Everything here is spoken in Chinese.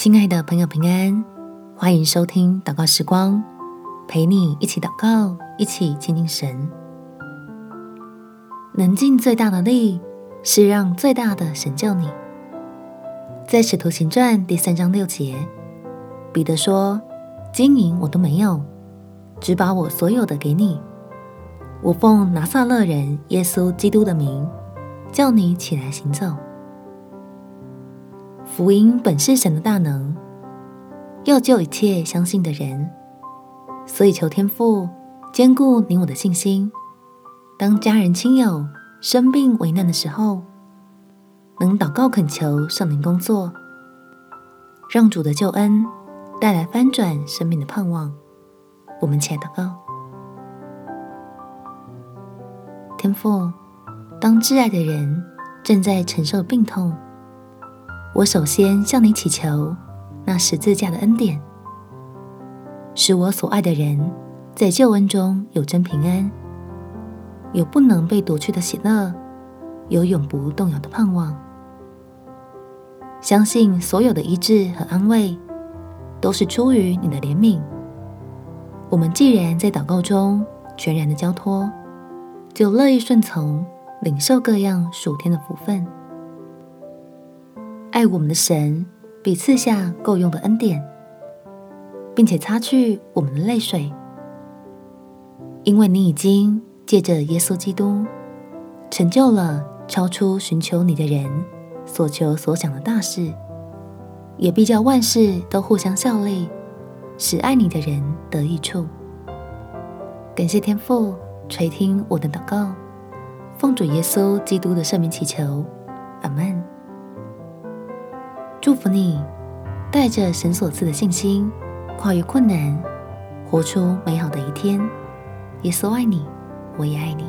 亲爱的朋友，平安，欢迎收听祷告时光，陪你一起祷告，一起亲近神。能尽最大的力，是让最大的神救你。在使徒行传第三章六节，彼得说：“金银我都没有，只把我所有的给你。我奉拿撒勒人耶稣基督的名，叫你起来行走。”福音本是神的大能，要救一切相信的人，所以求天父兼顾你我的信心。当家人亲友生病危难的时候，能祷告恳求圣灵工作，让主的救恩带来翻转生命的盼望。我们且祷告：天父，当挚爱的人正在承受病痛。我首先向你祈求那十字架的恩典，使我所爱的人在救恩中有真平安，有不能被夺去的喜乐，有永不动摇的盼望。相信所有的医治和安慰都是出于你的怜悯。我们既然在祷告中全然的交托，就乐意顺从，领受各样属天的福分。爱我们的神必赐下够用的恩典，并且擦去我们的泪水，因为你已经借着耶稣基督成就了超出寻求你的人所求所想的大事，也必叫万事都互相效力，使爱你的人得益处。感谢天父垂听我的祷告，奉主耶稣基督的圣名祈求，阿门。祝福你，带着神所赐的信心，跨越困难，活出美好的一天。耶稣爱你，我也爱你。